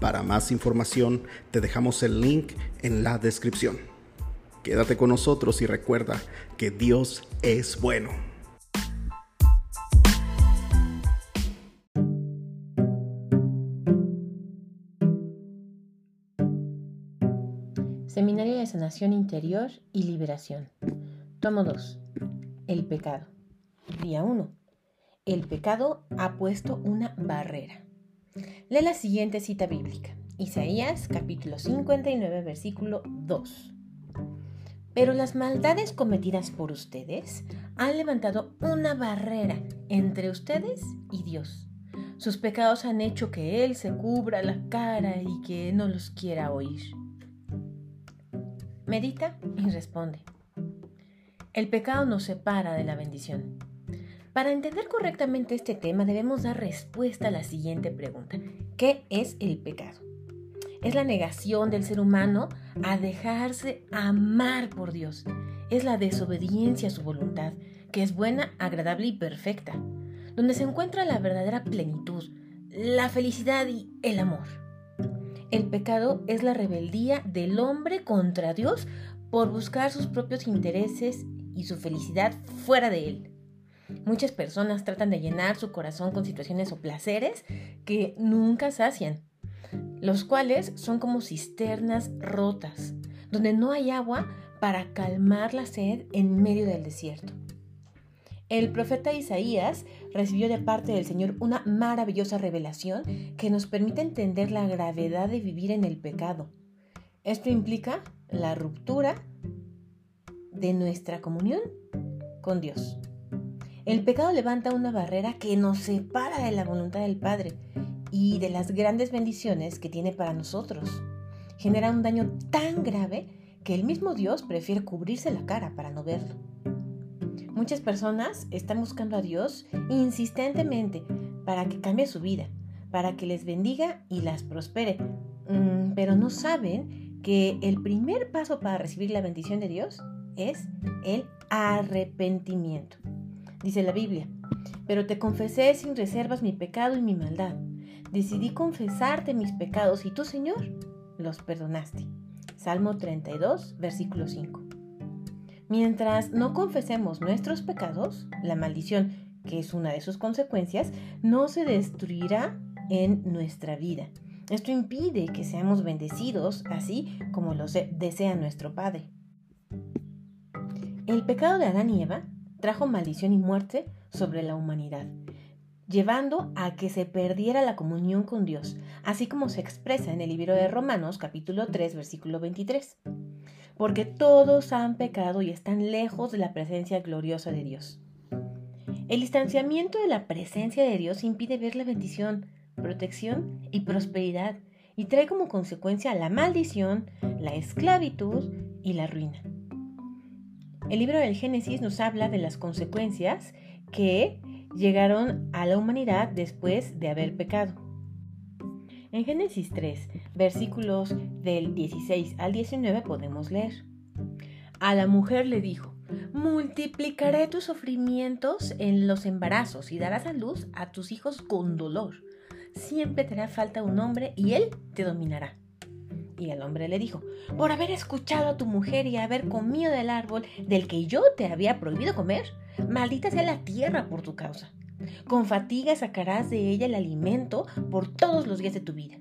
Para más información te dejamos el link en la descripción. Quédate con nosotros y recuerda que Dios es bueno. Seminario de Sanación Interior y Liberación. Tomo 2. El pecado. Día 1. El pecado ha puesto una barrera. Lee la siguiente cita bíblica. Isaías capítulo 59 versículo 2. Pero las maldades cometidas por ustedes han levantado una barrera entre ustedes y Dios. Sus pecados han hecho que Él se cubra la cara y que no los quiera oír. Medita y responde. El pecado nos separa de la bendición. Para entender correctamente este tema debemos dar respuesta a la siguiente pregunta. ¿Qué es el pecado? Es la negación del ser humano a dejarse amar por Dios. Es la desobediencia a su voluntad, que es buena, agradable y perfecta, donde se encuentra la verdadera plenitud, la felicidad y el amor. El pecado es la rebeldía del hombre contra Dios por buscar sus propios intereses y su felicidad fuera de él. Muchas personas tratan de llenar su corazón con situaciones o placeres que nunca sacian, los cuales son como cisternas rotas, donde no hay agua para calmar la sed en medio del desierto. El profeta Isaías recibió de parte del Señor una maravillosa revelación que nos permite entender la gravedad de vivir en el pecado. Esto implica la ruptura de nuestra comunión con Dios. El pecado levanta una barrera que nos separa de la voluntad del Padre y de las grandes bendiciones que tiene para nosotros. Genera un daño tan grave que el mismo Dios prefiere cubrirse la cara para no verlo. Muchas personas están buscando a Dios insistentemente para que cambie su vida, para que les bendiga y las prospere, mm, pero no saben que el primer paso para recibir la bendición de Dios es el arrepentimiento dice la Biblia. Pero te confesé sin reservas mi pecado y mi maldad. Decidí confesarte mis pecados y tú, Señor, los perdonaste. Salmo 32, versículo 5. Mientras no confesemos nuestros pecados, la maldición, que es una de sus consecuencias, no se destruirá en nuestra vida. Esto impide que seamos bendecidos así como lo desea nuestro Padre. El pecado de Adán y Eva trajo maldición y muerte sobre la humanidad, llevando a que se perdiera la comunión con Dios, así como se expresa en el libro de Romanos capítulo 3 versículo 23. Porque todos han pecado y están lejos de la presencia gloriosa de Dios. El distanciamiento de la presencia de Dios impide ver la bendición, protección y prosperidad y trae como consecuencia la maldición, la esclavitud y la ruina. El libro del Génesis nos habla de las consecuencias que llegaron a la humanidad después de haber pecado. En Génesis 3, versículos del 16 al 19 podemos leer. A la mujer le dijo, multiplicaré tus sufrimientos en los embarazos y darás a luz a tus hijos con dolor. Siempre te hará falta un hombre y él te dominará. Y el hombre le dijo, por haber escuchado a tu mujer y haber comido del árbol del que yo te había prohibido comer, maldita sea la tierra por tu causa. Con fatiga sacarás de ella el alimento por todos los días de tu vida.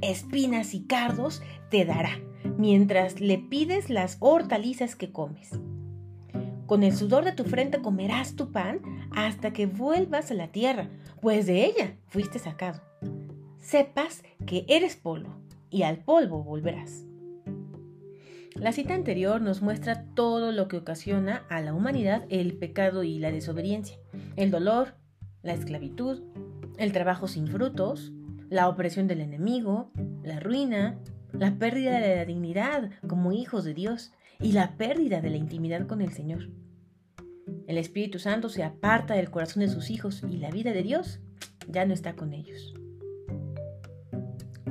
Espinas y cardos te dará, mientras le pides las hortalizas que comes. Con el sudor de tu frente comerás tu pan hasta que vuelvas a la tierra, pues de ella fuiste sacado. Sepas que eres polvo y al polvo volverás. La cita anterior nos muestra todo lo que ocasiona a la humanidad el pecado y la desobediencia, el dolor, la esclavitud, el trabajo sin frutos, la opresión del enemigo, la ruina, la pérdida de la dignidad como hijos de Dios y la pérdida de la intimidad con el Señor. El Espíritu Santo se aparta del corazón de sus hijos y la vida de Dios ya no está con ellos.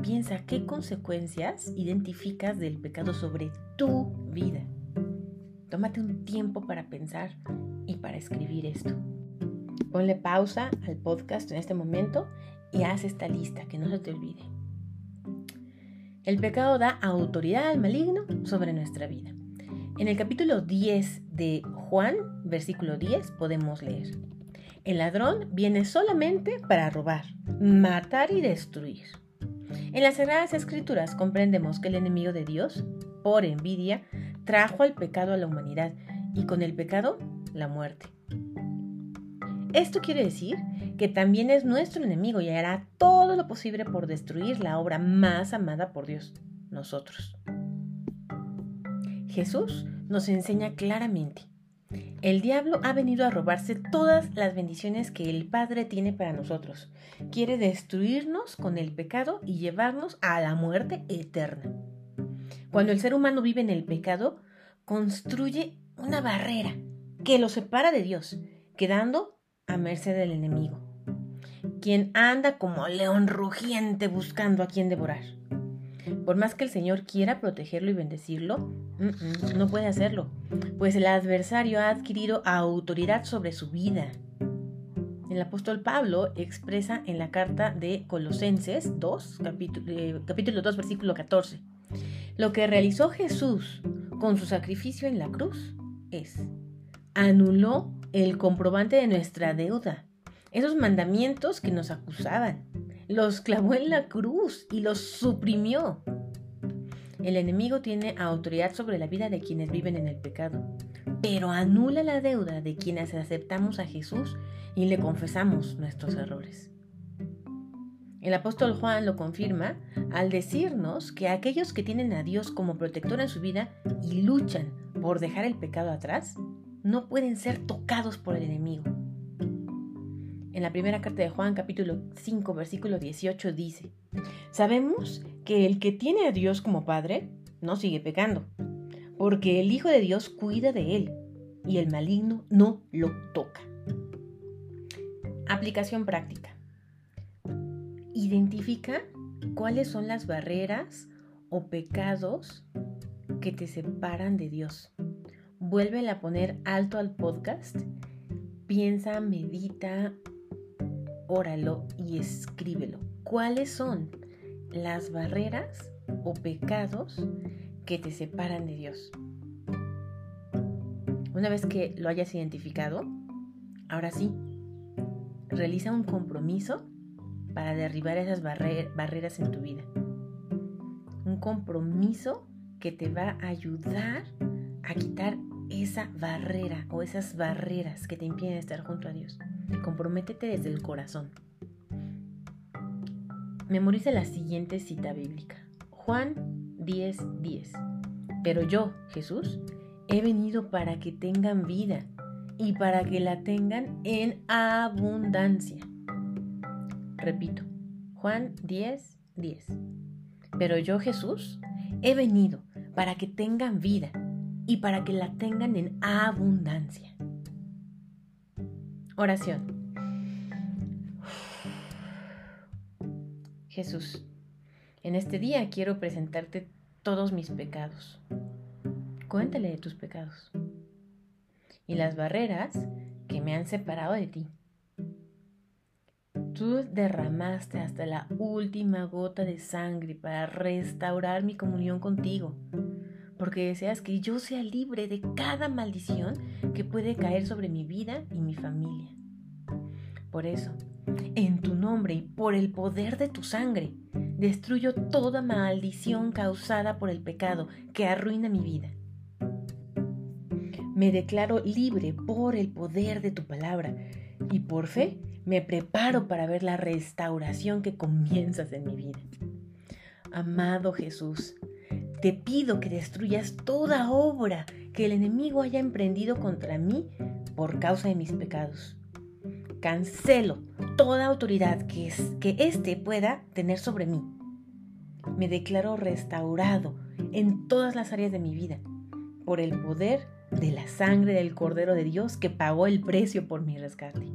Piensa qué consecuencias identificas del pecado sobre tu vida. Tómate un tiempo para pensar y para escribir esto. Ponle pausa al podcast en este momento y haz esta lista, que no se te olvide. El pecado da autoridad al maligno sobre nuestra vida. En el capítulo 10 de Juan, versículo 10, podemos leer. El ladrón viene solamente para robar, matar y destruir. En las Sagradas Escrituras comprendemos que el enemigo de Dios, por envidia, trajo el pecado a la humanidad y con el pecado la muerte. Esto quiere decir que también es nuestro enemigo y hará todo lo posible por destruir la obra más amada por Dios, nosotros. Jesús nos enseña claramente, el diablo ha venido a robarse todas las bendiciones que el Padre tiene para nosotros. Quiere destruirnos con el pecado y llevarnos a la muerte eterna. Cuando el ser humano vive en el pecado, construye una barrera que lo separa de Dios, quedando a merced del enemigo, quien anda como león rugiente buscando a quien devorar. Por más que el Señor quiera protegerlo y bendecirlo, no puede hacerlo, pues el adversario ha adquirido autoridad sobre su vida. El apóstol Pablo expresa en la carta de Colosenses 2, capítulo, eh, capítulo 2, versículo 14. Lo que realizó Jesús con su sacrificio en la cruz es, anuló el comprobante de nuestra deuda, esos mandamientos que nos acusaban, los clavó en la cruz y los suprimió. El enemigo tiene autoridad sobre la vida de quienes viven en el pecado, pero anula la deuda de quienes aceptamos a Jesús y le confesamos nuestros errores. El apóstol Juan lo confirma al decirnos que aquellos que tienen a Dios como protector en su vida y luchan por dejar el pecado atrás, no pueden ser tocados por el enemigo. En la primera carta de Juan capítulo 5 versículo 18 dice, sabemos que el que tiene a Dios como Padre no sigue pecando, porque el Hijo de Dios cuida de él y el maligno no lo toca. Aplicación práctica. Identifica cuáles son las barreras o pecados que te separan de Dios. Vuelve a poner alto al podcast. Piensa, medita, óralo y escríbelo. ¿Cuáles son las barreras o pecados que te separan de Dios? Una vez que lo hayas identificado, ahora sí, realiza un compromiso para derribar esas barreras en tu vida. Un compromiso que te va a ayudar a quitar esa barrera o esas barreras que te impiden estar junto a Dios. Comprométete desde el corazón. Memoriza la siguiente cita bíblica. Juan 10:10. 10. Pero yo, Jesús, he venido para que tengan vida y para que la tengan en abundancia. Repito, Juan 10:10. 10. Pero yo, Jesús, he venido para que tengan vida y para que la tengan en abundancia. Oración. Jesús, en este día quiero presentarte todos mis pecados. Cuéntale de tus pecados y las barreras que me han separado de ti. Tú derramaste hasta la última gota de sangre para restaurar mi comunión contigo porque deseas que yo sea libre de cada maldición que puede caer sobre mi vida y mi familia. Por eso, en tu nombre y por el poder de tu sangre, destruyo toda maldición causada por el pecado que arruina mi vida. Me declaro libre por el poder de tu palabra y por fe me preparo para ver la restauración que comienzas en mi vida. Amado Jesús, te pido que destruyas toda obra que el enemigo haya emprendido contra mí por causa de mis pecados. Cancelo toda autoridad que, es, que éste pueda tener sobre mí. me declaro restaurado en todas las áreas de mi vida por el poder de la sangre del Cordero de Dios que pagó el precio por mi rescate.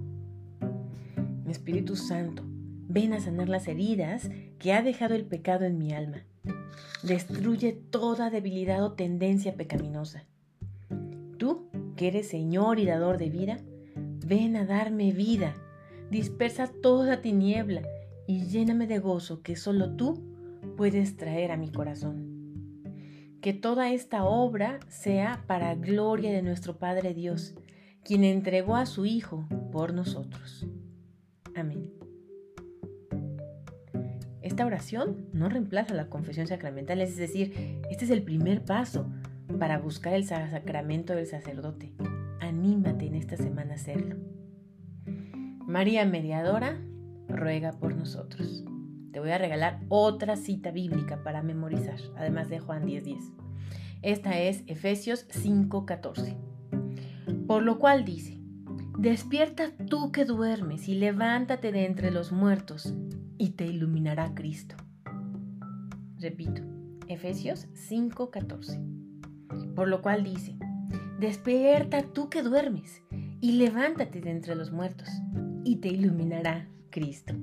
Espíritu Santo, ven a sanar las heridas que ha dejado el pecado en mi alma. Destruye toda debilidad o tendencia pecaminosa. Tú, que eres Señor y dador de vida, ven a darme vida. Dispersa toda tiniebla y lléname de gozo que solo tú puedes traer a mi corazón. Que toda esta obra sea para gloria de nuestro Padre Dios, quien entregó a su Hijo por nosotros. Amén. Esta oración no reemplaza la confesión sacramental, es decir, este es el primer paso para buscar el sacramento del sacerdote. Anímate en esta semana a hacerlo. María Mediadora, ruega por nosotros. Te voy a regalar otra cita bíblica para memorizar, además de Juan 10:10. Esta es Efesios 5:14. Por lo cual dice, despierta tú que duermes y levántate de entre los muertos y te iluminará Cristo. Repito, Efesios 5:14. Por lo cual dice, despierta tú que duermes y levántate de entre los muertos y te iluminará Cristo.